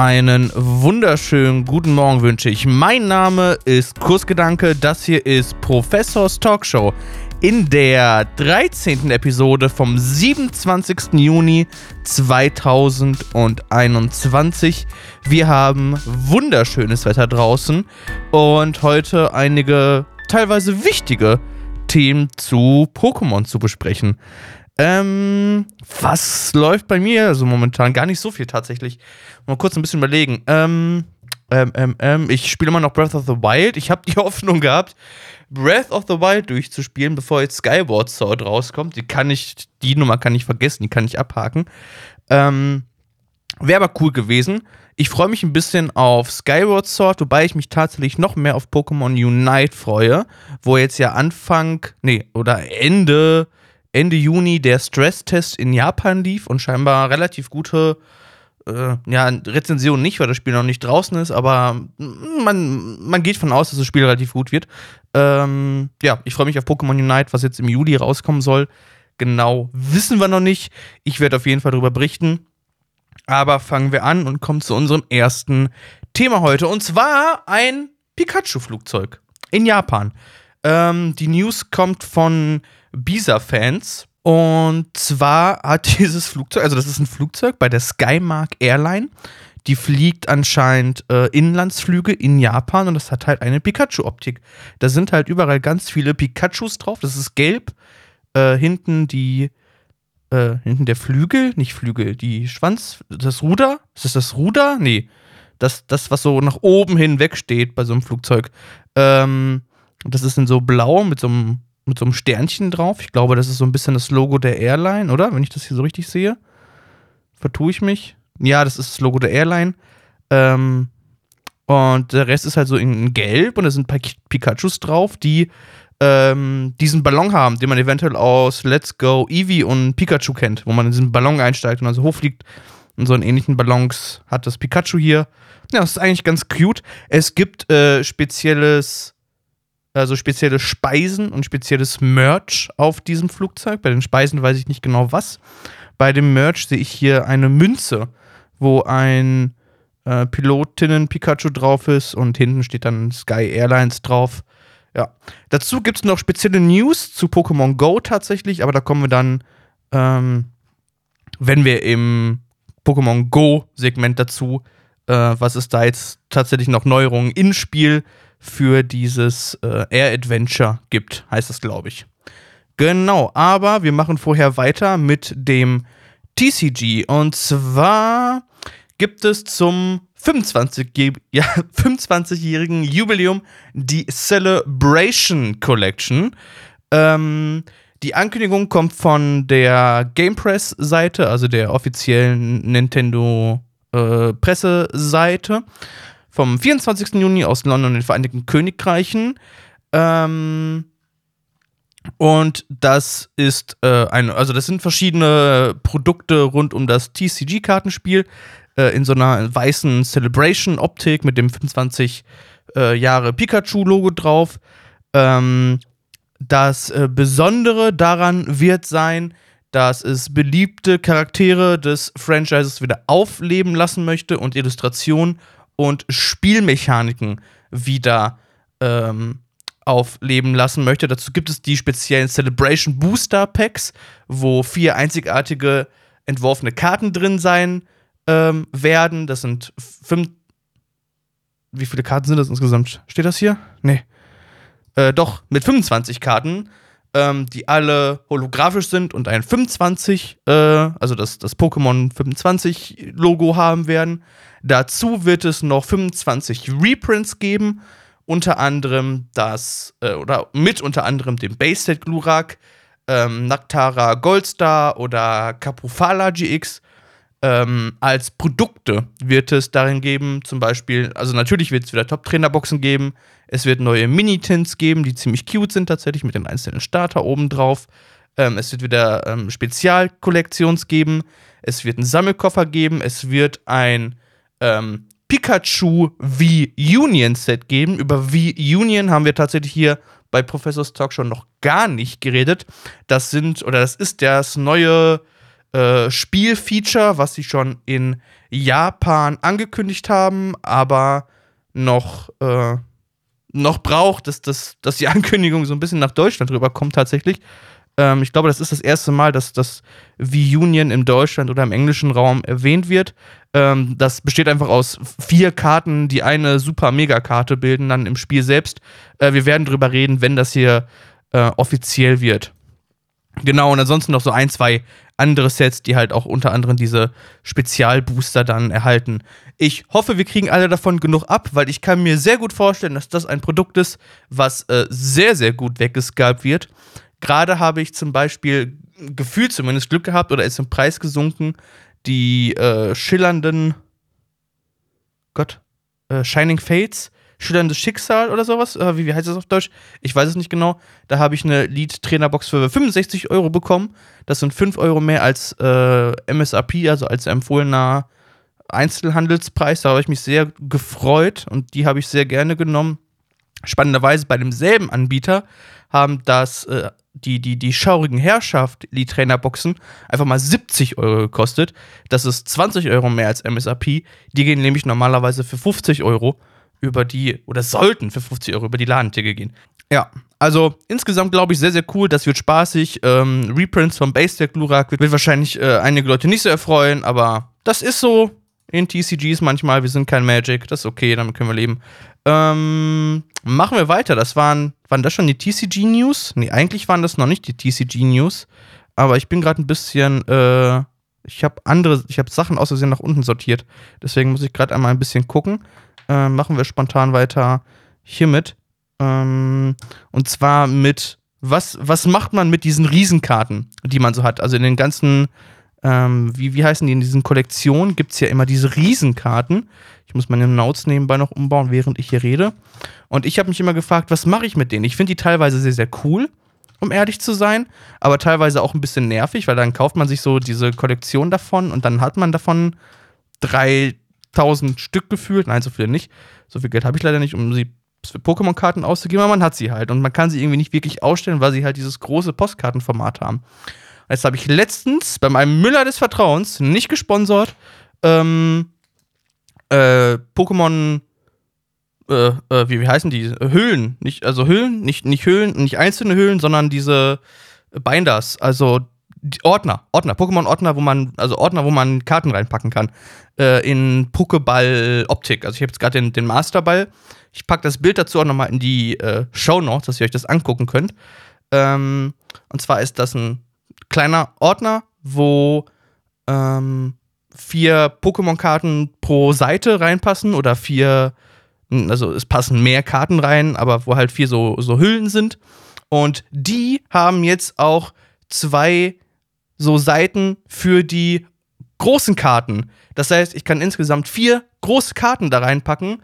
Einen wunderschönen guten Morgen wünsche ich. Mein Name ist Kursgedanke. Das hier ist Professors Talkshow in der 13. Episode vom 27. Juni 2021. Wir haben wunderschönes Wetter draußen und heute einige teilweise wichtige Themen zu Pokémon zu besprechen. Ähm, was läuft bei mir also momentan? Gar nicht so viel tatsächlich. Mal kurz ein bisschen überlegen. Ähm, ähm, ähm, ähm ich spiele immer noch Breath of the Wild. Ich habe die Hoffnung gehabt, Breath of the Wild durchzuspielen, bevor jetzt Skyward Sword rauskommt. Die kann ich, die Nummer kann ich vergessen, die kann ich abhaken. Ähm, Wäre aber cool gewesen. Ich freue mich ein bisschen auf Skyward Sword, wobei ich mich tatsächlich noch mehr auf Pokémon Unite freue, wo jetzt ja Anfang, nee, oder Ende Ende Juni der Stresstest in Japan lief und scheinbar relativ gute äh, ja, Rezension nicht, weil das Spiel noch nicht draußen ist, aber man, man geht von aus, dass das Spiel relativ gut wird. Ähm, ja, ich freue mich auf Pokémon Unite, was jetzt im Juli rauskommen soll. Genau wissen wir noch nicht. Ich werde auf jeden Fall darüber berichten. Aber fangen wir an und kommen zu unserem ersten Thema heute. Und zwar ein Pikachu-Flugzeug in Japan. Ähm, die News kommt von Bisa-Fans. Und zwar hat dieses Flugzeug, also das ist ein Flugzeug bei der Skymark Airline. Die fliegt anscheinend äh, Inlandsflüge in Japan und das hat halt eine Pikachu-Optik. Da sind halt überall ganz viele Pikachus drauf. Das ist gelb. Äh, hinten die, äh, hinten der Flügel, nicht Flügel, die Schwanz, das Ruder. Ist das das Ruder? Nee. Das, das, was so nach oben hin wegsteht bei so einem Flugzeug. Ähm, das ist in so blau mit so einem mit so einem Sternchen drauf. Ich glaube, das ist so ein bisschen das Logo der Airline, oder? Wenn ich das hier so richtig sehe. Vertue ich mich? Ja, das ist das Logo der Airline. Ähm, und der Rest ist halt so in Gelb und da sind Pikachus drauf, die ähm, diesen Ballon haben, den man eventuell aus Let's Go Eevee und Pikachu kennt, wo man in diesen Ballon einsteigt und also hochfliegt und so einen ähnlichen Ballons hat das Pikachu hier. Ja, das ist eigentlich ganz cute. Es gibt äh, spezielles also spezielle Speisen und spezielles Merch auf diesem Flugzeug. Bei den Speisen weiß ich nicht genau was. Bei dem Merch sehe ich hier eine Münze, wo ein äh, Pilotinnen-Pikachu drauf ist und hinten steht dann Sky Airlines drauf. Ja. Dazu gibt es noch spezielle News zu Pokémon Go tatsächlich, aber da kommen wir dann, ähm, wenn wir im Pokémon Go-Segment dazu, äh, was ist da jetzt tatsächlich noch Neuerungen in Spiel für dieses äh, Air Adventure gibt, heißt das, glaube ich. Genau, aber wir machen vorher weiter mit dem TCG. Und zwar gibt es zum 25-jährigen ja, 25 Jubiläum die Celebration Collection. Ähm, die Ankündigung kommt von der Game Press Seite, also der offiziellen Nintendo äh, Presseseite vom 24. Juni aus London und den Vereinigten Königreichen. Ähm, und das ist äh, ein, also das sind verschiedene Produkte rund um das TCG-Kartenspiel äh, in so einer weißen Celebration-Optik mit dem 25 äh, Jahre Pikachu-Logo drauf. Ähm, das äh, Besondere daran wird sein, dass es beliebte Charaktere des Franchises wieder aufleben lassen möchte und Illustrationen und Spielmechaniken wieder ähm, aufleben lassen möchte. Dazu gibt es die speziellen Celebration Booster Packs, wo vier einzigartige entworfene Karten drin sein ähm, werden. Das sind fünf. Wie viele Karten sind das insgesamt? Steht das hier? Nee. Äh, doch, mit 25 Karten ähm, die alle holographisch sind und ein 25, äh, also das, das Pokémon 25 Logo haben werden. Dazu wird es noch 25 Reprints geben, unter anderem das, äh, oder mit unter anderem dem Base-Set Glurak, ähm, Naktara Goldstar oder Capufala GX. Ähm, als Produkte wird es darin geben, zum Beispiel, also natürlich wird es wieder Top-Trainer-Boxen geben, es wird neue Mini-Tints geben, die ziemlich cute sind tatsächlich mit den einzelnen Starter oben drauf. Ähm, es wird wieder ähm, Spezialkollektions geben, es wird einen Sammelkoffer geben, es wird ein ähm, Pikachu V-Union Set geben. Über V-Union haben wir tatsächlich hier bei Professors Talk schon noch gar nicht geredet. Das sind, oder das ist das neue äh, Spielfeature, was sie schon in Japan angekündigt haben, aber noch, äh, noch braucht, dass, dass, dass die Ankündigung so ein bisschen nach Deutschland rüberkommt tatsächlich. Ähm, ich glaube, das ist das erste Mal, dass das V-Union im Deutschland oder im englischen Raum erwähnt wird. Ähm, das besteht einfach aus vier Karten, die eine super-Mega-Karte bilden, dann im Spiel selbst. Äh, wir werden drüber reden, wenn das hier äh, offiziell wird. Genau, und ansonsten noch so ein, zwei andere Sets, die halt auch unter anderem diese Spezialbooster dann erhalten. Ich hoffe, wir kriegen alle davon genug ab, weil ich kann mir sehr gut vorstellen, dass das ein Produkt ist, was äh, sehr, sehr gut weggescalpt wird. Gerade habe ich zum Beispiel gefühlt zumindest Glück gehabt oder ist im Preis gesunken, die äh, schillernden Gott, äh, Shining Fates schillerndes Schicksal oder sowas. Äh, wie, wie heißt das auf Deutsch? Ich weiß es nicht genau. Da habe ich eine Lead-Trainerbox für 65 Euro bekommen. Das sind 5 Euro mehr als äh, MSRP, also als empfohlener Einzelhandelspreis. Da habe ich mich sehr gefreut und die habe ich sehr gerne genommen. Spannenderweise bei demselben Anbieter haben das äh, die, die, die schaurigen Herrschaft, die Trainerboxen, einfach mal 70 Euro gekostet. Das ist 20 Euro mehr als MSRP. Die gehen nämlich normalerweise für 50 Euro über die, oder sollten für 50 Euro über die Ladentheke gehen. Ja, also insgesamt glaube ich sehr, sehr cool. Das wird spaßig. Ähm, Reprints vom Base Deck Glurak wird, wird wahrscheinlich äh, einige Leute nicht so erfreuen, aber das ist so in TCGs manchmal. Wir sind kein Magic, das ist okay, damit können wir leben. Ähm, machen wir weiter. Das waren, waren das schon die TCG-News? Nee, eigentlich waren das noch nicht die TCG-News. Aber ich bin gerade ein bisschen, äh, ich habe andere, ich habe Sachen aus Versehen nach unten sortiert. Deswegen muss ich gerade einmal ein bisschen gucken äh, machen wir spontan weiter hiermit. Ähm, und zwar mit, was, was macht man mit diesen Riesenkarten, die man so hat? Also in den ganzen, ähm, wie, wie heißen die, in diesen Kollektionen gibt es ja immer diese Riesenkarten. Ich muss meine Notes nebenbei noch umbauen, während ich hier rede. Und ich habe mich immer gefragt, was mache ich mit denen? Ich finde die teilweise sehr, sehr cool, um ehrlich zu sein, aber teilweise auch ein bisschen nervig, weil dann kauft man sich so diese Kollektion davon und dann hat man davon drei 1000 Stück gefühlt. Nein, so viele nicht. So viel Geld habe ich leider nicht, um sie für Pokémon-Karten auszugeben, aber man hat sie halt. Und man kann sie irgendwie nicht wirklich ausstellen, weil sie halt dieses große Postkartenformat haben. Jetzt habe ich letztens bei meinem Müller des Vertrauens, nicht gesponsert, ähm, äh, Pokémon, äh, äh, wie, wie heißen die? Hüllen. Nicht, also Hüllen, nicht, nicht Hüllen, nicht einzelne Hüllen, sondern diese Binders. Also Ordner, Ordner, Pokémon-Ordner, wo man, also Ordner, wo man Karten reinpacken kann. Äh, in Pokéball-Optik. Also ich habe jetzt gerade den, den Masterball. Ich packe das Bild dazu auch nochmal in die äh, Show Notes, dass ihr euch das angucken könnt. Ähm, und zwar ist das ein kleiner Ordner, wo ähm, vier Pokémon-Karten pro Seite reinpassen oder vier, also es passen mehr Karten rein, aber wo halt vier so, so Hüllen sind. Und die haben jetzt auch zwei so Seiten für die großen Karten. Das heißt, ich kann insgesamt vier große Karten da reinpacken.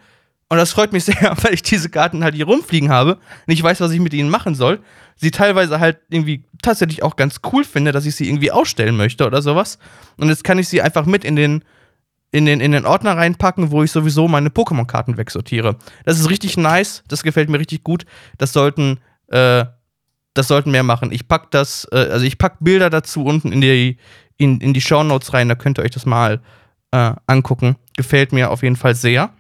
Und das freut mich sehr, weil ich diese Karten halt hier rumfliegen habe. Nicht weiß, was ich mit ihnen machen soll. Sie teilweise halt irgendwie tatsächlich auch ganz cool finde, dass ich sie irgendwie ausstellen möchte oder sowas. Und jetzt kann ich sie einfach mit in den, in den, in den Ordner reinpacken, wo ich sowieso meine Pokémon-Karten wegsortiere. Das ist richtig nice. Das gefällt mir richtig gut. Das sollten äh, das sollten mehr machen. Ich pack das, äh, also ich pack Bilder dazu unten in die, in, in die Shownotes rein, da könnt ihr euch das mal äh, angucken. Gefällt mir auf jeden Fall sehr.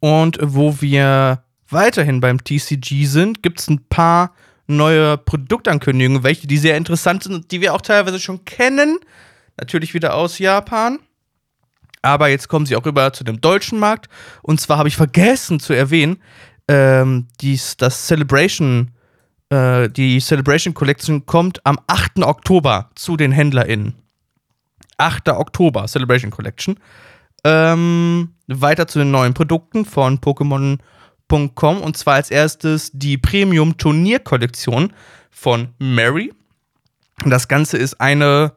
Und wo wir weiterhin beim TCG sind, gibt es ein paar neue Produktankündigungen, welche die sehr interessant sind die wir auch teilweise schon kennen. Natürlich wieder aus Japan. Aber jetzt kommen sie auch rüber zu dem deutschen Markt. Und zwar habe ich vergessen zu erwähnen, ähm, dies, das Celebration äh, die Celebration Collection kommt am 8. Oktober zu den HändlerInnen. 8. Oktober, Celebration Collection. Ähm, weiter zu den neuen Produkten von Pokémon.com und zwar als erstes die Premium Turnier Kollektion von Mary. Das Ganze ist eine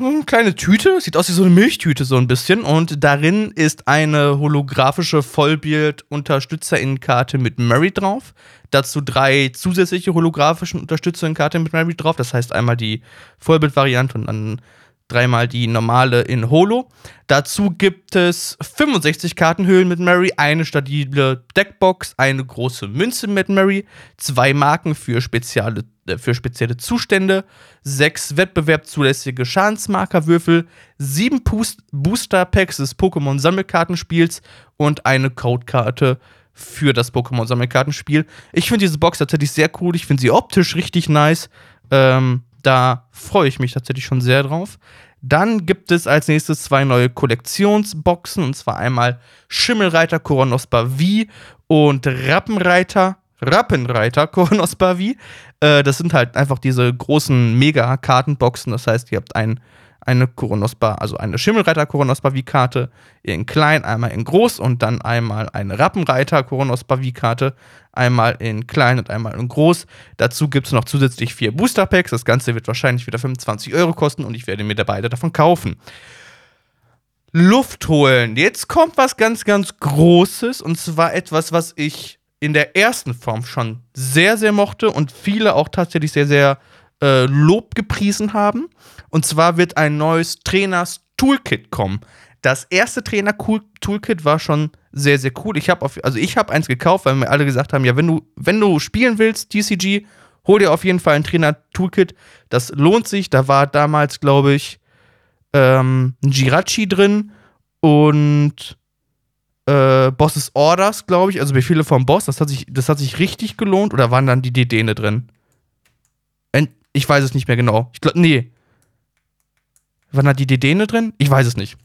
eine kleine Tüte, sieht aus wie so eine Milchtüte so ein bisschen und darin ist eine holographische Vollbild-Unterstützerinnen-Karte mit Mary drauf. Dazu drei zusätzliche holographische Unterstützerinnen-Karten mit Mary drauf. Das heißt einmal die Vollbild-Variante und dann dreimal die normale in Holo. Dazu gibt es 65 Kartenhöhlen mit Mary, eine stabile Deckbox, eine große Münze mit Mary, zwei Marken für spezielle für spezielle Zustände, sechs wettbewerbszulässige Schadensmarkerwürfel, sieben Booster-Packs des Pokémon-Sammelkartenspiels und eine Codekarte für das Pokémon-Sammelkartenspiel. Ich finde diese Box tatsächlich sehr cool. Ich finde sie optisch richtig nice. Ähm, da freue ich mich tatsächlich schon sehr drauf. Dann gibt es als nächstes zwei neue Kollektionsboxen, und zwar einmal Schimmelreiter Koronospa V und Rappenreiter, Rappenreiter Koronospa V. Äh, das sind halt einfach diese großen Mega-Kartenboxen, das heißt, ihr habt ein eine Koronospa, also eine Schimmelreiter Koronospa V-Karte in klein, einmal in groß und dann einmal eine Rappenreiter Koronospa V-Karte, einmal in klein und einmal in groß. Dazu gibt es noch zusätzlich vier Booster Packs. Das Ganze wird wahrscheinlich wieder 25 Euro kosten und ich werde mir da beide davon kaufen. Luft holen. Jetzt kommt was ganz, ganz Großes und zwar etwas, was ich in der ersten Form schon sehr, sehr mochte und viele auch tatsächlich sehr, sehr äh, Lob gepriesen haben. Und zwar wird ein neues Trainers-Toolkit kommen. Das erste Trainer-Toolkit war schon sehr, sehr cool. Ich habe also ich eins gekauft, weil mir alle gesagt haben, ja, wenn du, wenn du spielen willst, TCG, hol dir auf jeden Fall ein Trainer-Toolkit. Das lohnt sich. Da war damals, glaube ich, ähm, ein Jirachi drin und äh, Bosses Orders, glaube ich, also Befehle vom Boss. Das hat sich, das hat sich richtig gelohnt. Oder waren dann die DD drin? Ich weiß es nicht mehr genau. Ich glaube, nee. Waren da die DD drin? Ich weiß es nicht.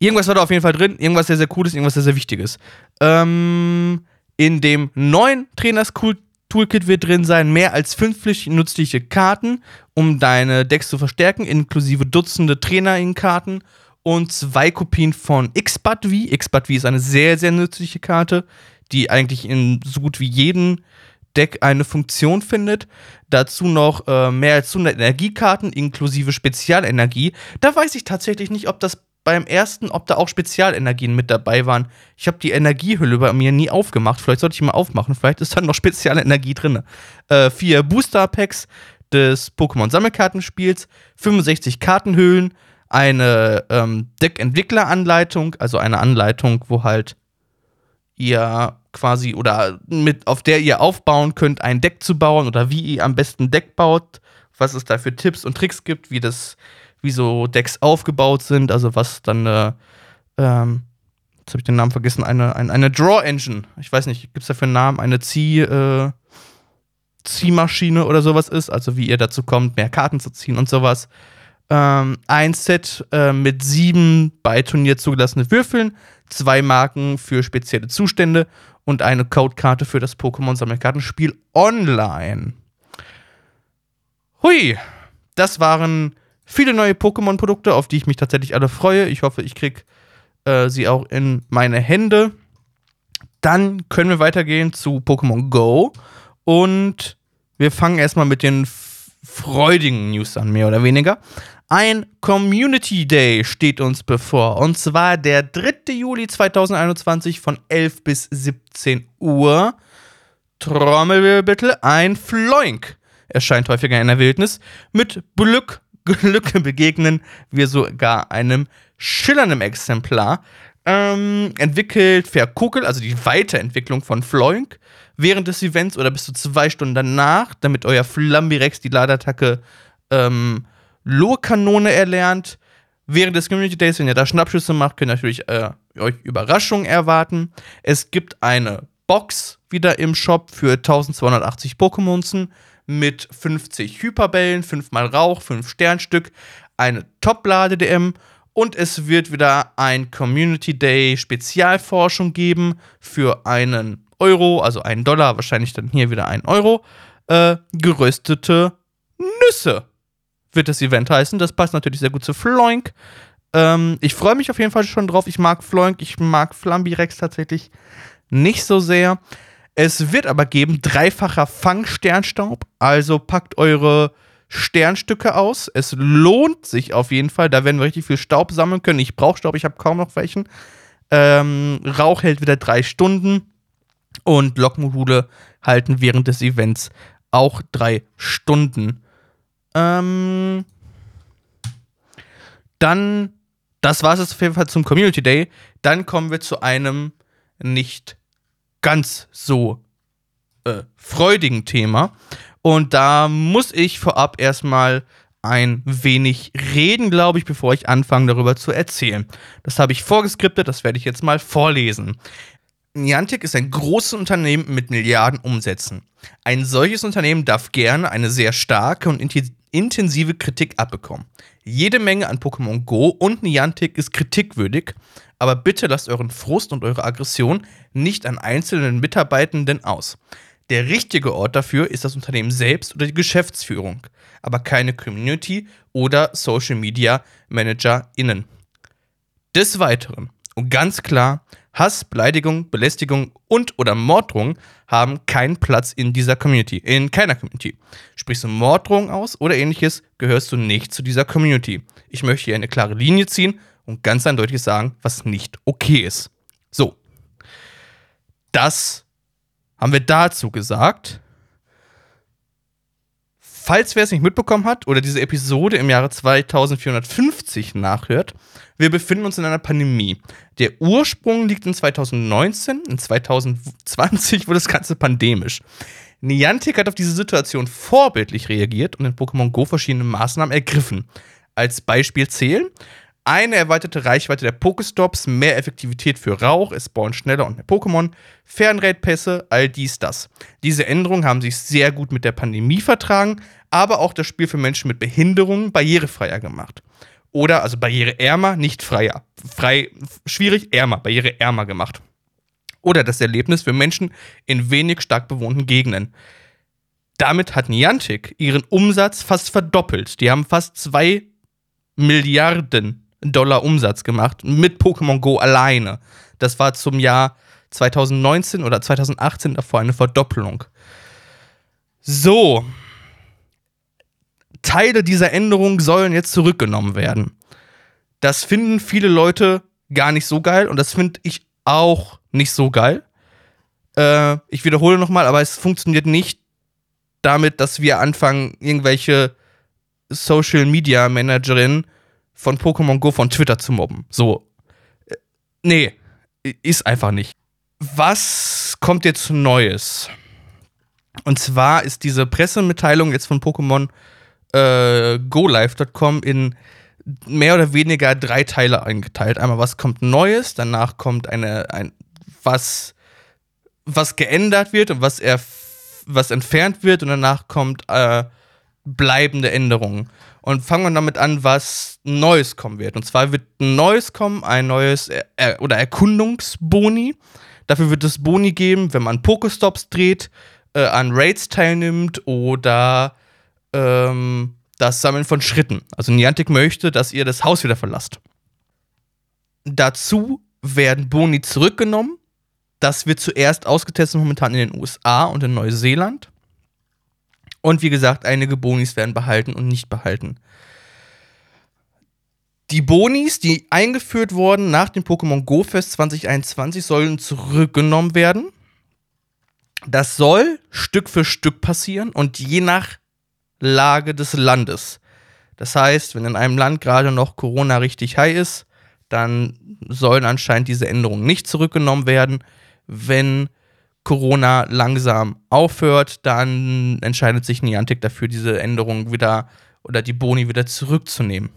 Irgendwas war da auf jeden Fall drin. Irgendwas sehr, sehr cooles, irgendwas sehr, sehr wichtiges. Ähm, in dem neuen Trainers Toolkit wird drin sein, mehr als fünf nützliche Karten, um deine Decks zu verstärken, inklusive Dutzende Trainer-Karten und zwei Kopien von Xbat V. Xbat V ist eine sehr, sehr nützliche Karte, die eigentlich in so gut wie jedem Deck eine Funktion findet. Dazu noch äh, mehr als 100 Energiekarten inklusive Spezialenergie. Da weiß ich tatsächlich nicht, ob das beim ersten, ob da auch Spezialenergien mit dabei waren. Ich habe die Energiehülle bei mir nie aufgemacht. Vielleicht sollte ich mal aufmachen. Vielleicht ist da noch Spezialenergie drin. Äh, vier Booster-Packs des Pokémon-Sammelkartenspiels, 65 Kartenhüllen, eine ähm, Deckentwickleranleitung, also eine Anleitung, wo halt ihr quasi oder mit auf der ihr aufbauen könnt, ein Deck zu bauen oder wie ihr am besten Deck baut, was es da für Tipps und Tricks gibt, wie das, wie so Decks aufgebaut sind, also was dann äh, ähm, jetzt habe ich den Namen vergessen, eine, eine, eine Draw Engine. Ich weiß nicht, gibt es dafür einen Namen? Eine Zieh, äh, Ziehmaschine oder sowas ist, also wie ihr dazu kommt, mehr Karten zu ziehen und sowas. Ähm, ein Set äh, mit sieben bei Turnier zugelassene Würfeln, zwei Marken für spezielle Zustände und eine Codekarte für das Pokémon-Sammelkartenspiel online. Hui, das waren viele neue Pokémon-Produkte, auf die ich mich tatsächlich alle freue. Ich hoffe, ich kriege äh, sie auch in meine Hände. Dann können wir weitergehen zu Pokémon Go und wir fangen erstmal mit den freudigen News an, mehr oder weniger. Ein Community Day steht uns bevor. Und zwar der 3. Juli 2021 von 11 bis 17 Uhr. Trommelwirbel bitte, ein Floink erscheint häufiger in der Wildnis. Mit Glück, Glück begegnen wir sogar einem schillernden Exemplar. Ähm, entwickelt Verkukel, also die Weiterentwicklung von Floink, während des Events oder bis zu zwei Stunden danach, damit euer Flambirex die Ladeattacke ähm, Lohrkanone erlernt. Während des Community Days, wenn ihr da Schnappschüsse macht, könnt ihr natürlich äh, euch Überraschungen erwarten. Es gibt eine Box wieder im Shop für 1280 Pokémonzen mit 50 Hyperbällen, 5 mal Rauch, 5 Sternstück, eine Top-Lade-DM und es wird wieder ein Community Day Spezialforschung geben für einen Euro, also einen Dollar, wahrscheinlich dann hier wieder einen Euro, äh, geröstete Nüsse wird das Event heißen. Das passt natürlich sehr gut zu Floink. Ähm, ich freue mich auf jeden Fall schon drauf. Ich mag Floink, ich mag Flambirex tatsächlich nicht so sehr. Es wird aber geben dreifacher Fang-Sternstaub. Also packt eure Sternstücke aus. Es lohnt sich auf jeden Fall. Da werden wir richtig viel Staub sammeln können. Ich brauche Staub, ich habe kaum noch welchen. Ähm, Rauch hält wieder drei Stunden. Und Lockmodule halten während des Events auch drei Stunden. Ähm, dann, das war es auf jeden Fall zum Community Day. Dann kommen wir zu einem nicht ganz so äh, freudigen Thema. Und da muss ich vorab erstmal ein wenig reden, glaube ich, bevor ich anfange darüber zu erzählen. Das habe ich vorgeskriptet, das werde ich jetzt mal vorlesen. Niantic ist ein großes Unternehmen mit Milliarden Umsätzen. Ein solches Unternehmen darf gerne eine sehr starke und intensive Kritik abbekommen. Jede Menge an Pokémon Go und Niantic ist kritikwürdig, aber bitte lasst euren Frust und eure Aggression nicht an einzelnen Mitarbeitenden aus. Der richtige Ort dafür ist das Unternehmen selbst oder die Geschäftsführung, aber keine Community oder Social Media ManagerInnen. Des Weiteren, und ganz klar, Hass, Beleidigung, Belästigung und oder Morddrohung haben keinen Platz in dieser Community, in keiner Community. Sprichst du Morddrohung aus oder ähnliches, gehörst du nicht zu dieser Community. Ich möchte hier eine klare Linie ziehen und ganz eindeutig sagen, was nicht okay ist. So. Das haben wir dazu gesagt. Falls wer es nicht mitbekommen hat oder diese Episode im Jahre 2450 nachhört, wir befinden uns in einer Pandemie. Der Ursprung liegt in 2019, in 2020 wurde das Ganze pandemisch. Niantic hat auf diese Situation vorbildlich reagiert und in Pokémon Go verschiedene Maßnahmen ergriffen. Als Beispiel zählen eine erweiterte Reichweite der Pokestops, mehr Effektivität für Rauch, es spawnen schneller und mehr Pokémon, Fernraid-Pässe, all dies, das. Diese Änderungen haben sich sehr gut mit der Pandemie vertragen, aber auch das Spiel für Menschen mit Behinderungen barrierefreier gemacht. Oder, also barriereärmer, nicht freier. Frei, schwierig, ärmer, barriereärmer gemacht. Oder das Erlebnis für Menschen in wenig stark bewohnten Gegenden. Damit hat Niantic ihren Umsatz fast verdoppelt. Die haben fast zwei Milliarden Dollar Umsatz gemacht mit Pokémon Go alleine. Das war zum Jahr 2019 oder 2018 davor eine Verdoppelung. So, Teile dieser Änderung sollen jetzt zurückgenommen werden. Das finden viele Leute gar nicht so geil und das finde ich auch nicht so geil. Äh, ich wiederhole nochmal, aber es funktioniert nicht damit, dass wir anfangen, irgendwelche Social Media Managerinnen von Pokémon Go von Twitter zu mobben. So. Äh, nee, ist einfach nicht. Was kommt jetzt Neues? Und zwar ist diese Pressemitteilung jetzt von Pokémon äh, GoLive.com in mehr oder weniger drei Teile eingeteilt. Einmal, was kommt Neues, danach kommt eine, ein, was, was geändert wird und was, er, was entfernt wird und danach kommt äh, bleibende Änderungen. Und fangen wir damit an, was Neues kommen wird. Und zwar wird Neues kommen, ein neues er er oder Erkundungsboni. Dafür wird es Boni geben, wenn man Pokestops dreht, äh, an Raids teilnimmt oder ähm, das Sammeln von Schritten. Also Niantic möchte, dass ihr das Haus wieder verlasst. Dazu werden Boni zurückgenommen. Das wird zuerst ausgetestet momentan in den USA und in Neuseeland. Und wie gesagt, einige Bonis werden behalten und nicht behalten. Die Bonis, die eingeführt wurden nach dem Pokémon Go Fest 2021, sollen zurückgenommen werden. Das soll Stück für Stück passieren und je nach Lage des Landes. Das heißt, wenn in einem Land gerade noch Corona richtig high ist, dann sollen anscheinend diese Änderungen nicht zurückgenommen werden. Wenn Corona langsam aufhört, dann entscheidet sich Niantic dafür, diese Änderungen wieder oder die Boni wieder zurückzunehmen.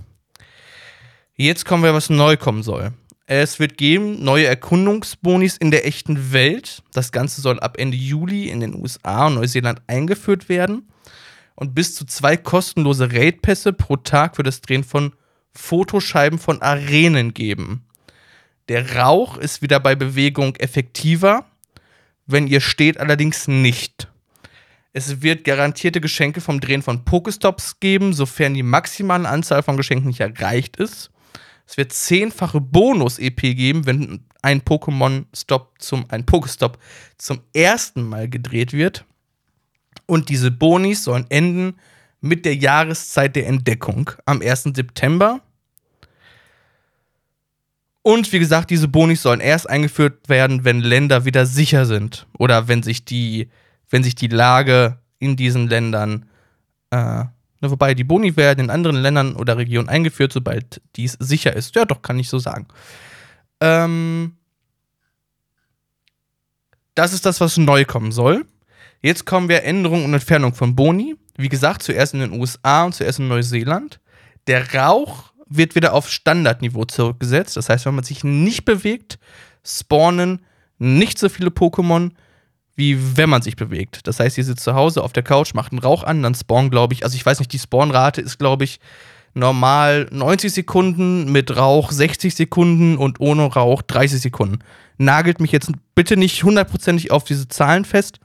Jetzt kommen wir, was neu kommen soll. Es wird geben neue Erkundungsbonis in der echten Welt. Das Ganze soll ab Ende Juli in den USA und Neuseeland eingeführt werden und bis zu zwei kostenlose Raid-Pässe pro Tag für das Drehen von Fotoscheiben von Arenen geben. Der Rauch ist wieder bei Bewegung effektiver, wenn ihr steht allerdings nicht. Es wird garantierte Geschenke vom Drehen von Pokestops geben, sofern die maximale Anzahl von Geschenken nicht erreicht ist. Es wird zehnfache Bonus-EP geben, wenn ein Pokémon-Stop zum, ein Pokestop zum ersten Mal gedreht wird. Und diese Bonis sollen enden mit der Jahreszeit der Entdeckung am 1. September. Und wie gesagt, diese Bonis sollen erst eingeführt werden, wenn Länder wieder sicher sind oder wenn sich die, wenn sich die Lage in diesen Ländern, äh, wobei die Boni werden in anderen Ländern oder Regionen eingeführt, sobald dies sicher ist. Ja, doch, kann ich so sagen. Ähm, das ist das, was neu kommen soll. Jetzt kommen wir Änderung und Entfernung von Boni. Wie gesagt, zuerst in den USA und zuerst in Neuseeland. Der Rauch wird wieder auf Standardniveau zurückgesetzt. Das heißt, wenn man sich nicht bewegt, spawnen nicht so viele Pokémon, wie wenn man sich bewegt. Das heißt, ihr sitzt zu Hause auf der Couch, macht einen Rauch an, dann spawnen, glaube ich, also ich weiß nicht, die Spawnrate ist, glaube ich, normal 90 Sekunden, mit Rauch 60 Sekunden und ohne Rauch 30 Sekunden. Nagelt mich jetzt bitte nicht hundertprozentig auf diese Zahlen fest,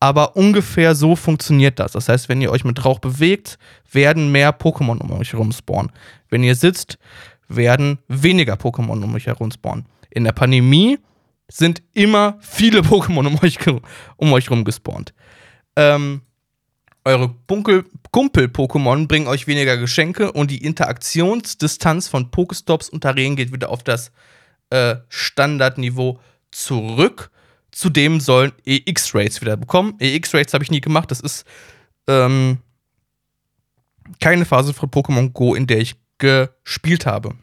aber ungefähr so funktioniert das. Das heißt, wenn ihr euch mit Rauch bewegt, werden mehr Pokémon um euch herum spawnen. Wenn ihr sitzt, werden weniger Pokémon um euch herum spawnen. In der Pandemie sind immer viele Pokémon um euch, um euch rum gespawnt. Ähm, eure Kumpel-Pokémon bringen euch weniger Geschenke und die Interaktionsdistanz von Pokestops und Arenen geht wieder auf das äh, Standardniveau zurück. Zudem sollen EX-Rates wieder bekommen. EX-Rates habe ich nie gemacht. Das ist ähm, keine Phase von Pokémon Go, in der ich gespielt habe.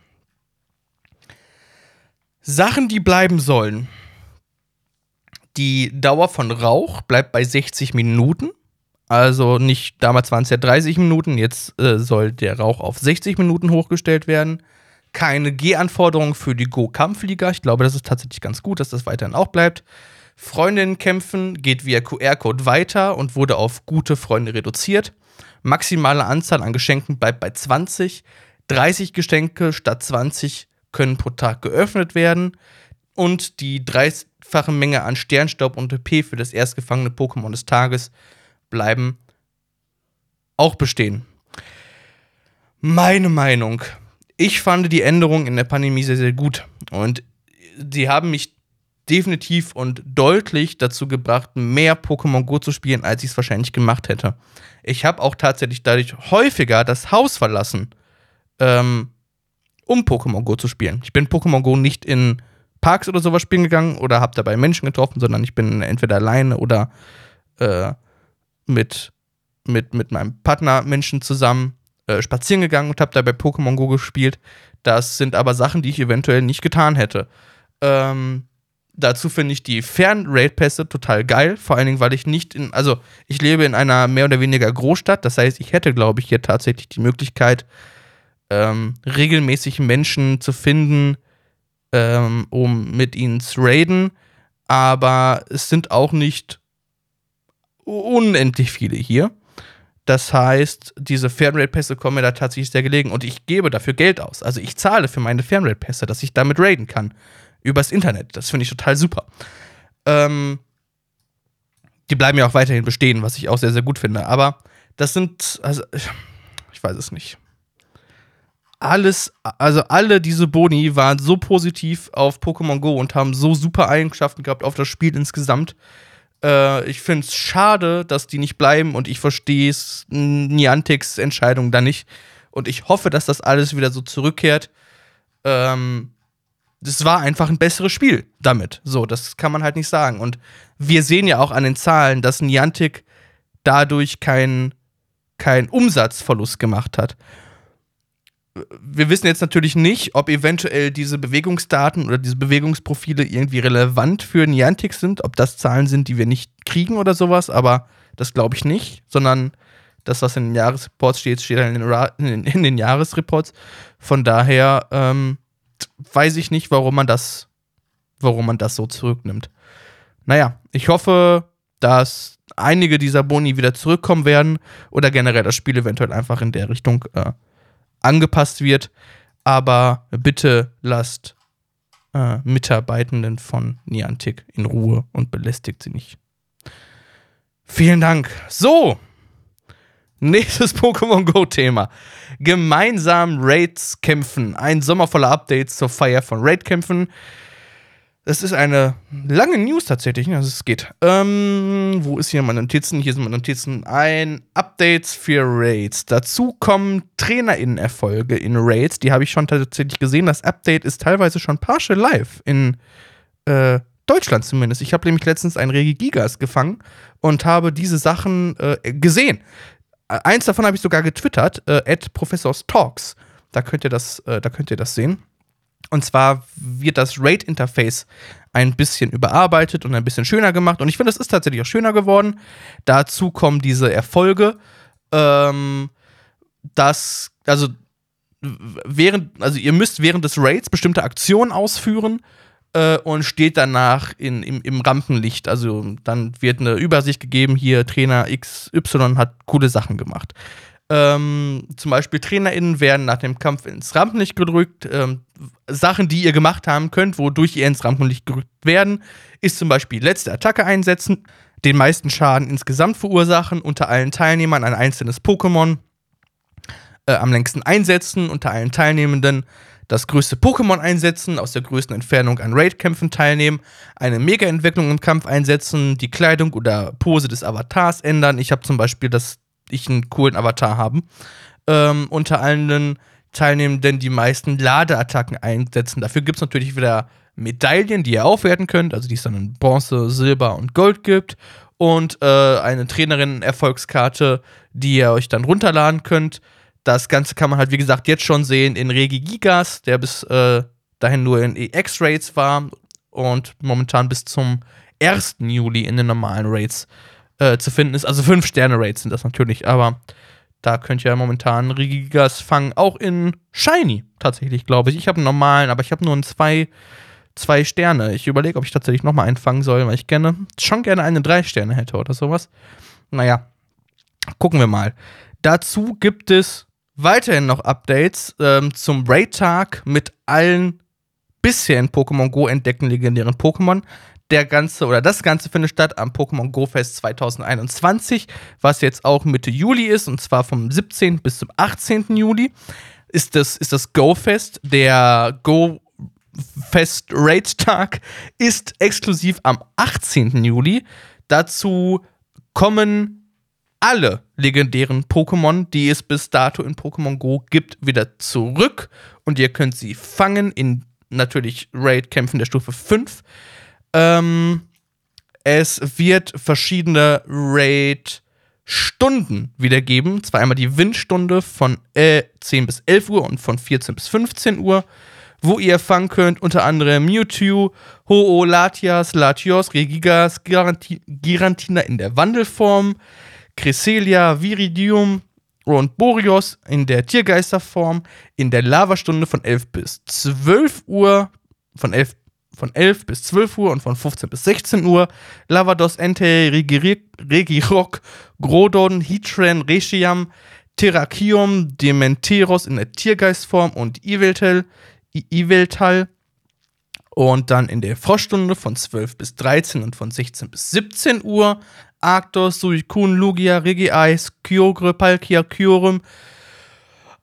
Sachen, die bleiben sollen. Die Dauer von Rauch bleibt bei 60 Minuten. Also nicht, damals waren es ja 30 Minuten, jetzt äh, soll der Rauch auf 60 Minuten hochgestellt werden. Keine G-Anforderung für die Go-Kampfliga. Ich glaube, das ist tatsächlich ganz gut, dass das weiterhin auch bleibt. Freundinnen kämpfen geht via QR-Code weiter und wurde auf gute Freunde reduziert. Maximale Anzahl an Geschenken bleibt bei 20. 30 Geschenke statt 20 können pro Tag geöffnet werden. Und die dreifache Menge an Sternstaub und TP für das erstgefangene Pokémon des Tages bleiben auch bestehen. Meine Meinung. Ich fand die Änderungen in der Pandemie sehr, sehr gut. Und sie haben mich definitiv und deutlich dazu gebracht, mehr Pokémon Go zu spielen, als ich es wahrscheinlich gemacht hätte. Ich habe auch tatsächlich dadurch häufiger das Haus verlassen, ähm, um Pokémon Go zu spielen. Ich bin Pokémon Go nicht in Parks oder sowas spielen gegangen oder habe dabei Menschen getroffen, sondern ich bin entweder alleine oder äh, mit, mit, mit meinem Partner Menschen zusammen äh, spazieren gegangen und habe dabei Pokémon Go gespielt. Das sind aber Sachen, die ich eventuell nicht getan hätte. Ähm, dazu finde ich die Fern-Raid-Pässe total geil, vor allen Dingen, weil ich nicht in, also ich lebe in einer mehr oder weniger Großstadt, das heißt, ich hätte, glaube ich, hier tatsächlich die Möglichkeit, ähm, regelmäßig Menschen zu finden, ähm, um mit ihnen zu raiden, aber es sind auch nicht unendlich viele hier. Das heißt, diese Fernrate-Pässe kommen mir da tatsächlich sehr gelegen und ich gebe dafür Geld aus. Also ich zahle für meine Fernrate-Pässe, dass ich damit raiden kann. Übers Internet. Das finde ich total super. Ähm, die bleiben ja auch weiterhin bestehen, was ich auch sehr, sehr gut finde. Aber das sind, also, ich weiß es nicht. Alles, also alle diese Boni waren so positiv auf Pokémon Go und haben so super Eigenschaften gehabt auf das Spiel insgesamt, äh, ich finde es schade, dass die nicht bleiben und ich verstehe es Niantics Entscheidung da nicht. Und ich hoffe, dass das alles wieder so zurückkehrt. Ähm, das war einfach ein besseres Spiel damit. So, das kann man halt nicht sagen. Und wir sehen ja auch an den Zahlen, dass Niantic dadurch keinen kein Umsatzverlust gemacht hat wir wissen jetzt natürlich nicht, ob eventuell diese Bewegungsdaten oder diese Bewegungsprofile irgendwie relevant für Niantic sind, ob das Zahlen sind, die wir nicht kriegen oder sowas, aber das glaube ich nicht, sondern das, was in den Jahresreports steht, steht halt in den, in den Jahresreports. Von daher ähm, weiß ich nicht, warum man das, warum man das so zurücknimmt. Naja, ich hoffe, dass einige dieser Boni wieder zurückkommen werden oder generell das Spiel eventuell einfach in der Richtung äh, angepasst wird. Aber bitte lasst äh, Mitarbeitenden von Niantic in Ruhe und belästigt sie nicht. Vielen Dank. So, nächstes Pokémon Go-Thema. Gemeinsam Raids kämpfen. Ein Sommer voller Updates zur Feier von Raid-Kämpfen. Es ist eine lange News tatsächlich, also es geht. Ähm, wo ist hier meine Notizen? Hier sind meine Notizen. Ein Updates für Raids. Dazu kommen TrainerInnen-Erfolge in Raids. Die habe ich schon tatsächlich gesehen. Das Update ist teilweise schon partial live in äh, Deutschland zumindest. Ich habe nämlich letztens einen Regi Gigas gefangen und habe diese Sachen äh, gesehen. Eins davon habe ich sogar getwittert, äh, at Professors Talks. Da könnt ihr das, äh, da könnt ihr das sehen. Und zwar wird das RAID-Interface ein bisschen überarbeitet und ein bisschen schöner gemacht. Und ich finde, es ist tatsächlich auch schöner geworden. Dazu kommen diese Erfolge, ähm, dass, also während, also ihr müsst während des Raids bestimmte Aktionen ausführen äh, und steht danach in, im, im Rampenlicht. Also dann wird eine Übersicht gegeben, hier Trainer XY hat coole Sachen gemacht. Ähm, zum Beispiel TrainerInnen werden nach dem Kampf ins Rampenlicht gedrückt. Ähm, Sachen, die ihr gemacht haben könnt, wodurch ihr ins Rampenlicht gerückt werden, ist zum Beispiel letzte Attacke einsetzen, den meisten Schaden insgesamt verursachen, unter allen Teilnehmern ein einzelnes Pokémon äh, am längsten einsetzen, unter allen Teilnehmenden das größte Pokémon einsetzen, aus der größten Entfernung an Raid-Kämpfen teilnehmen, eine Mega-Entwicklung im Kampf einsetzen, die Kleidung oder Pose des Avatars ändern. Ich habe zum Beispiel, dass ich einen coolen Avatar habe. Ähm, unter allen Teilnehmenden die meisten Ladeattacken einsetzen. Dafür gibt es natürlich wieder Medaillen, die ihr aufwerten könnt, also die es dann in Bronze, Silber und Gold gibt. Und äh, eine Trainerin-Erfolgskarte, die ihr euch dann runterladen könnt. Das Ganze kann man halt, wie gesagt, jetzt schon sehen in Regi Gigas, der bis äh, dahin nur in EX-Rates war und momentan bis zum 1. Juli in den normalen Rates äh, zu finden ist. Also 5-Sterne-Rates sind das natürlich, aber da könnt ihr ja momentan Regi Gigas fangen, auch in Shiny tatsächlich, glaube ich. Ich habe einen normalen, aber ich habe nur einen 2 zwei Sterne. Ich überlege, ob ich tatsächlich nochmal einen fangen soll, weil ich gerne, schon gerne eine 3 Sterne hätte oder sowas. Naja, gucken wir mal. Dazu gibt es weiterhin noch Updates ähm, zum Raid-Tag mit allen bisher in Pokémon Go entdeckten legendären Pokémon. Der ganze oder das Ganze findet statt am Pokémon Go Fest 2021, was jetzt auch Mitte Juli ist, und zwar vom 17. bis zum 18. Juli. Ist das, ist das Go Fest. Der Go Fest Raid Tag ist exklusiv am 18. Juli. Dazu kommen alle legendären Pokémon, die es bis dato in Pokémon Go gibt, wieder zurück und ihr könnt sie fangen in natürlich Raid-Kämpfen der Stufe 5. Ähm, es wird verschiedene Raid-Stunden wieder geben. Zwar einmal die Windstunde von äh, 10 bis 11 Uhr und von 14 bis 15 Uhr, wo ihr fangen könnt unter anderem Mewtwo, Ho-Oh, Latias, Latios, Regigas, Girantina in der Wandelform, Cresselia, Viridium und Boreos in der Tiergeisterform in der Lavastunde von 11 bis 12 Uhr, von 11, von 11 bis 12 Uhr und von 15 bis 16 Uhr. Lavados, Ente, Regirock, Grodon, Hitren, Reshiam, Terrakium, Dementeros in der Tiergeistform und Iveltal, Iveltal. Und dann in der Froschstunde von 12 bis 13 und von 16 bis 17 Uhr Arctos, Suicune, Lugia, Regiais, Kyogre, Palkia, Kyurem.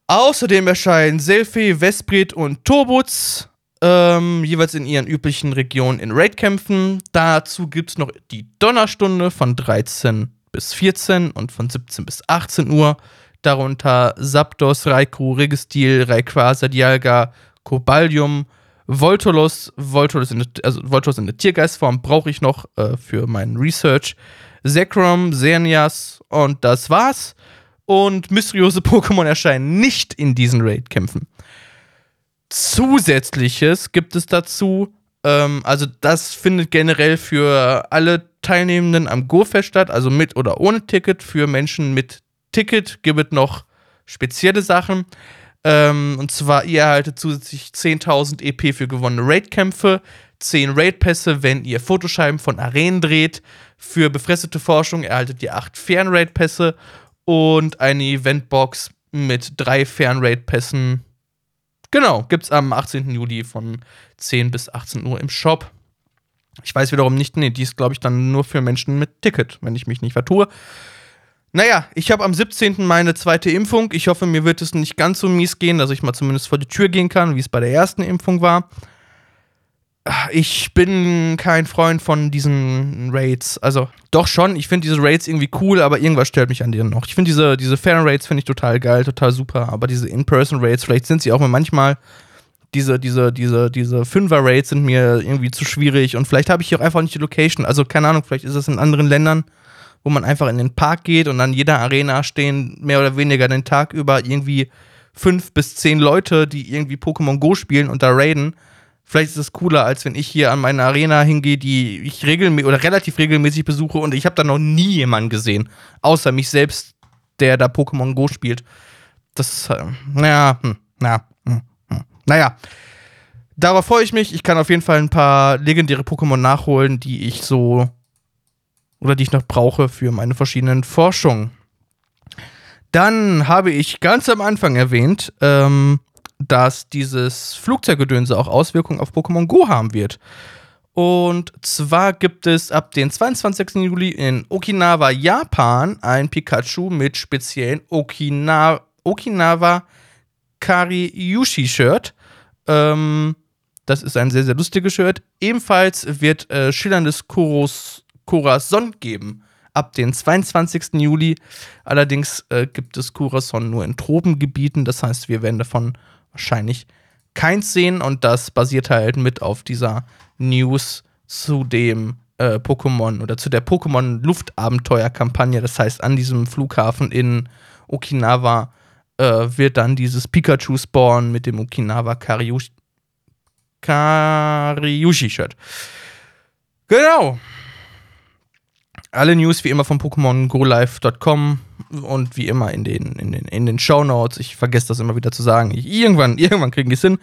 Außerdem erscheinen Selfie, Vesprit und Turbutz, ähm, jeweils in ihren üblichen Regionen in Raidkämpfen. Dazu gibt es noch die Donnerstunde von 13 bis 14 und von 17 bis 18 Uhr. Darunter Zapdos, Raikou, Registil, Rayquaza, Dialga, Cobalium, Voltolos, Voltolos in, also Voltolos in der Tiergeistform brauche ich noch äh, für meinen Research. Zekrom, Xerneas und das war's. Und mysteriöse Pokémon erscheinen nicht in diesen Raid-Kämpfen. Zusätzliches gibt es dazu, ähm, also das findet generell für alle Teilnehmenden am Go-Fest statt, also mit oder ohne Ticket. Für Menschen mit Ticket gibt es noch spezielle Sachen. Ähm, und zwar, ihr erhaltet zusätzlich 10.000 EP für gewonnene Raid-Kämpfe, 10 Raid-Pässe, wenn ihr Fotoscheiben von Arenen dreht. Für befristete Forschung erhaltet ihr 8 Fernraid-Pässe und eine Eventbox mit 3 Fernraid-Pässen. Genau, gibt's am 18. Juli von 10 bis 18 Uhr im Shop. Ich weiß wiederum nicht, nee, die ist, glaube ich, dann nur für Menschen mit Ticket, wenn ich mich nicht vertue. Naja, ich habe am 17. meine zweite Impfung. Ich hoffe, mir wird es nicht ganz so mies gehen, dass ich mal zumindest vor die Tür gehen kann, wie es bei der ersten Impfung war. Ich bin kein Freund von diesen Raids. Also, doch schon, ich finde diese Raids irgendwie cool, aber irgendwas stört mich an denen noch. Ich finde diese, diese Fan-Raids finde ich total geil, total super, aber diese In-Person-Raids, vielleicht sind sie auch manchmal diese, diese, diese, diese Fünfer-Raids sind mir irgendwie zu schwierig und vielleicht habe ich hier auch einfach nicht die Location. Also, keine Ahnung, vielleicht ist es in anderen Ländern wo man einfach in den Park geht und an jeder Arena stehen mehr oder weniger den Tag über irgendwie fünf bis zehn Leute, die irgendwie Pokémon Go spielen und da raiden. Vielleicht ist es cooler, als wenn ich hier an meine Arena hingehe, die ich regelmäßig oder relativ regelmäßig besuche und ich habe da noch nie jemanden gesehen, außer mich selbst, der da Pokémon Go spielt. Das äh, naja, hm, na, hm, hm. naja. Darauf freue ich mich. Ich kann auf jeden Fall ein paar legendäre Pokémon nachholen, die ich so oder die ich noch brauche für meine verschiedenen Forschungen. Dann habe ich ganz am Anfang erwähnt, ähm, dass dieses Flugzeuggedönse auch Auswirkungen auf Pokémon Go haben wird. Und zwar gibt es ab dem 22. Juli in Okinawa, Japan, ein Pikachu mit speziellen Okina Okinawa Kariushi-Shirt. Ähm, das ist ein sehr, sehr lustiges Shirt. Ebenfalls wird äh, schillerndes Kuros, Corazon geben ab dem 22. Juli. Allerdings äh, gibt es Curacon nur in Tropengebieten. Das heißt, wir werden davon wahrscheinlich keins sehen. Und das basiert halt mit auf dieser News zu dem äh, Pokémon oder zu der Pokémon-Luftabenteuer-Kampagne. Das heißt, an diesem Flughafen in Okinawa äh, wird dann dieses Pikachu spawnen mit dem Okinawa Kariushi. Kariushi-Shirt. Genau alle News wie immer von Pokémon GoLive.com und wie immer in den, in den, in den Show Notes. Ich vergesse das immer wieder zu sagen. Ich, irgendwann, irgendwann kriegen die es hin.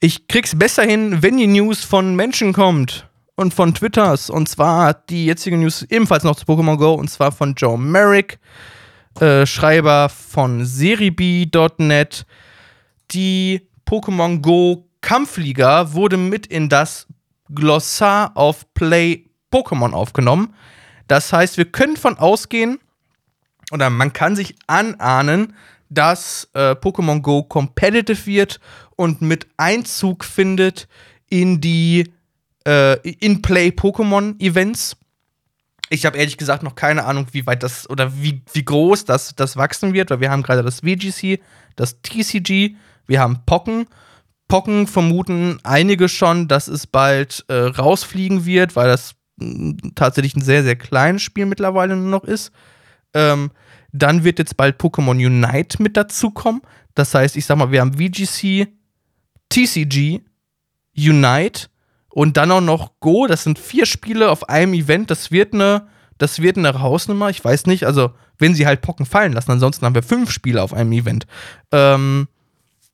Ich krieg's besser hin, wenn die News von Menschen kommt und von Twitters. Und zwar die jetzige News ebenfalls noch zu Pokémon Go und zwar von Joe Merrick, äh, Schreiber von Seribi.net. Die Pokémon Go Kampfliga wurde mit in das Glossar of Play Pokémon aufgenommen. Das heißt, wir können von ausgehen, oder man kann sich anahnen, dass äh, Pokémon Go competitive wird und mit Einzug findet in die äh, In-Play-Pokémon-Events. Ich habe ehrlich gesagt noch keine Ahnung, wie weit das oder wie, wie groß das, das wachsen wird, weil wir haben gerade das VGC, das TCG, wir haben Pocken. Pocken vermuten einige schon, dass es bald äh, rausfliegen wird, weil das tatsächlich ein sehr, sehr kleines Spiel mittlerweile nur noch ist. Ähm, dann wird jetzt bald Pokémon Unite mit dazukommen. Das heißt, ich sag mal, wir haben VGC, TCG, Unite und dann auch noch Go. Das sind vier Spiele auf einem Event. Das wird eine, das wird eine Hausnummer. Ich weiß nicht, also wenn sie halt Pocken fallen lassen. Ansonsten haben wir fünf Spiele auf einem Event. Ähm,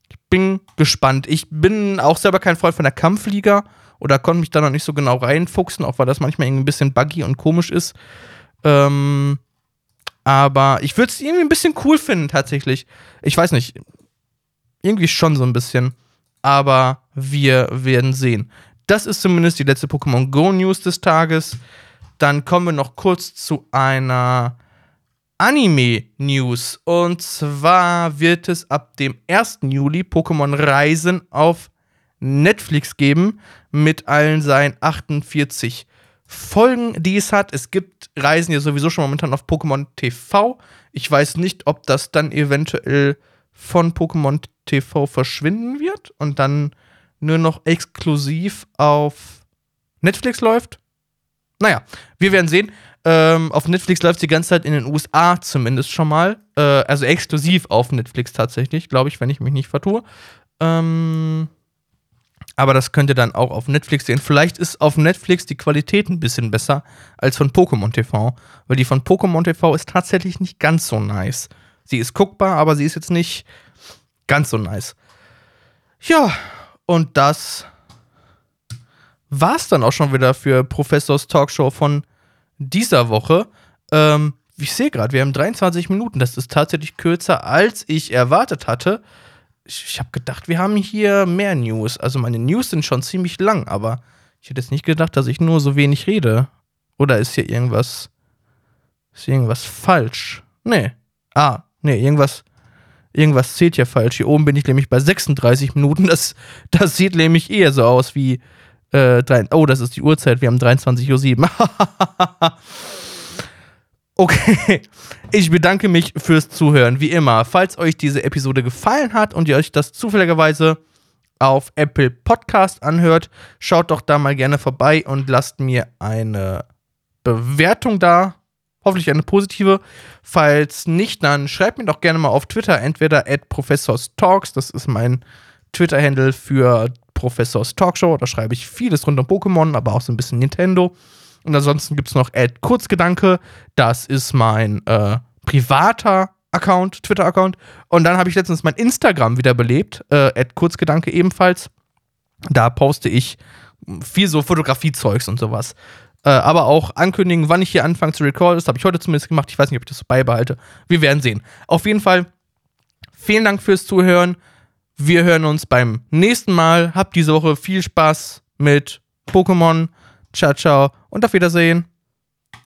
ich bin gespannt. Ich bin auch selber kein Freund von der Kampfliga oder konnte mich da noch nicht so genau reinfuchsen, auch weil das manchmal irgendwie ein bisschen buggy und komisch ist. Ähm, aber ich würde es irgendwie ein bisschen cool finden, tatsächlich. Ich weiß nicht. Irgendwie schon so ein bisschen. Aber wir werden sehen. Das ist zumindest die letzte Pokémon Go News des Tages. Dann kommen wir noch kurz zu einer Anime-News. Und zwar wird es ab dem 1. Juli Pokémon Reisen auf Netflix geben mit allen seinen 48 Folgen, die es hat. Es gibt Reisen ja sowieso schon momentan auf Pokémon TV. Ich weiß nicht, ob das dann eventuell von Pokémon TV verschwinden wird und dann nur noch exklusiv auf Netflix läuft. Naja, wir werden sehen. Ähm, auf Netflix läuft die ganze Zeit in den USA zumindest schon mal. Äh, also exklusiv auf Netflix tatsächlich, glaube ich, wenn ich mich nicht vertue. Ähm, aber das könnt ihr dann auch auf Netflix sehen. Vielleicht ist auf Netflix die Qualität ein bisschen besser als von Pokémon TV, weil die von Pokémon TV ist tatsächlich nicht ganz so nice. Sie ist guckbar, aber sie ist jetzt nicht ganz so nice. Ja, und das war's dann auch schon wieder für Professors Talkshow von dieser Woche. Ähm, ich sehe gerade, wir haben 23 Minuten. Das ist tatsächlich kürzer, als ich erwartet hatte ich, ich habe gedacht, wir haben hier mehr News. Also meine News sind schon ziemlich lang, aber ich hätte jetzt nicht gedacht, dass ich nur so wenig rede. Oder ist hier irgendwas. Ist irgendwas falsch? Nee. Ah, nee, irgendwas. Irgendwas zählt hier falsch. Hier oben bin ich nämlich bei 36 Minuten. Das, das sieht nämlich eher so aus wie. Äh, drei, oh, das ist die Uhrzeit. Wir haben 23.07 Uhr. Okay, ich bedanke mich fürs Zuhören. Wie immer, falls euch diese Episode gefallen hat und ihr euch das zufälligerweise auf Apple Podcast anhört, schaut doch da mal gerne vorbei und lasst mir eine Bewertung da. Hoffentlich eine positive. Falls nicht, dann schreibt mir doch gerne mal auf Twitter, entweder at ProfessorsTalks, das ist mein Twitter-Handle für Professors Talkshow. Da schreibe ich vieles rund um Pokémon, aber auch so ein bisschen Nintendo. Und ansonsten gibt es noch Ad Kurzgedanke. Das ist mein äh, privater Account, Twitter-Account. Und dann habe ich letztens mein Instagram wieder belebt. Äh, Ad Kurzgedanke ebenfalls. Da poste ich viel so Fotografiezeugs und sowas. Äh, aber auch ankündigen, wann ich hier anfange zu recorden. Das habe ich heute zumindest gemacht. Ich weiß nicht, ob ich das so beibehalte. Wir werden sehen. Auf jeden Fall, vielen Dank fürs Zuhören. Wir hören uns beim nächsten Mal. Habt diese Woche viel Spaß mit Pokémon. Ciao, ciao und auf Wiedersehen.